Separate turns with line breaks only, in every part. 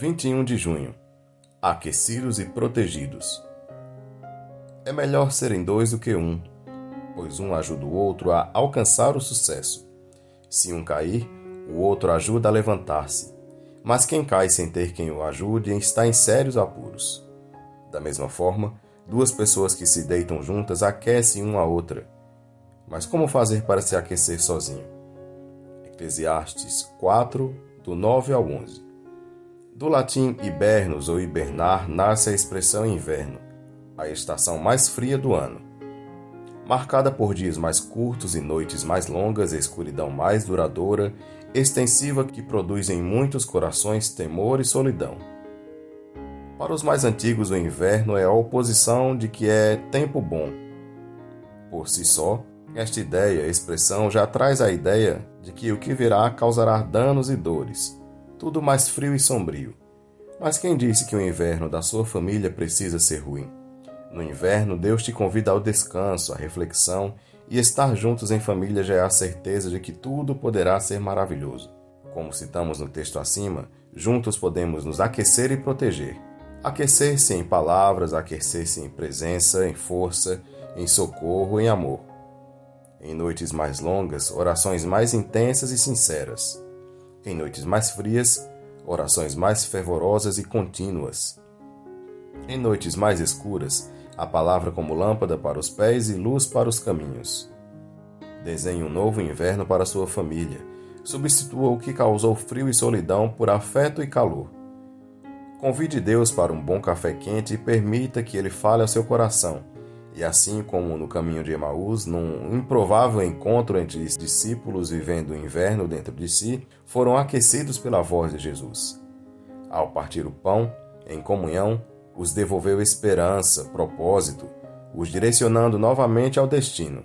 21 de junho. Aquecidos e protegidos. É melhor serem dois do que um, pois um ajuda o outro a alcançar o sucesso. Se um cair, o outro ajuda a levantar-se. Mas quem cai sem ter quem o ajude está em sérios apuros. Da mesma forma, duas pessoas que se deitam juntas aquecem uma a outra. Mas como fazer para se aquecer sozinho? Eclesiastes 4, do 9 ao 11. Do latim hibernus ou hibernar nasce a expressão inverno, a estação mais fria do ano. Marcada por dias mais curtos e noites mais longas, escuridão mais duradoura, extensiva que produz em muitos corações temor e solidão. Para os mais antigos, o inverno é a oposição de que é tempo bom. Por si só, esta ideia, expressão, já traz a ideia de que o que virá causará danos e dores, tudo mais frio e sombrio. Mas quem disse que o inverno da sua família precisa ser ruim? No inverno, Deus te convida ao descanso, à reflexão e estar juntos em família já é a certeza de que tudo poderá ser maravilhoso. Como citamos no texto acima, juntos podemos nos aquecer e proteger. Aquecer-se em palavras, aquecer-se em presença, em força, em socorro, em amor. Em noites mais longas, orações mais intensas e sinceras em noites mais frias, orações mais fervorosas e contínuas. Em noites mais escuras, a palavra como lâmpada para os pés e luz para os caminhos. Desenhe um novo inverno para sua família. Substitua o que causou frio e solidão por afeto e calor. Convide Deus para um bom café quente e permita que ele fale ao seu coração e assim como no caminho de Emaús, num improvável encontro entre discípulos vivendo o inverno dentro de si, foram aquecidos pela voz de Jesus. Ao partir o pão, em comunhão, os devolveu esperança, propósito, os direcionando novamente ao destino.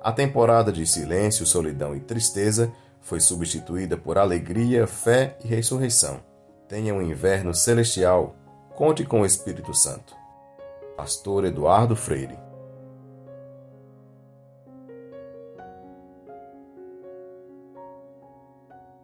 A temporada de silêncio, solidão e tristeza foi substituída por alegria, fé e ressurreição. Tenha um inverno celestial. Conte com o Espírito Santo. Pastor Eduardo Freire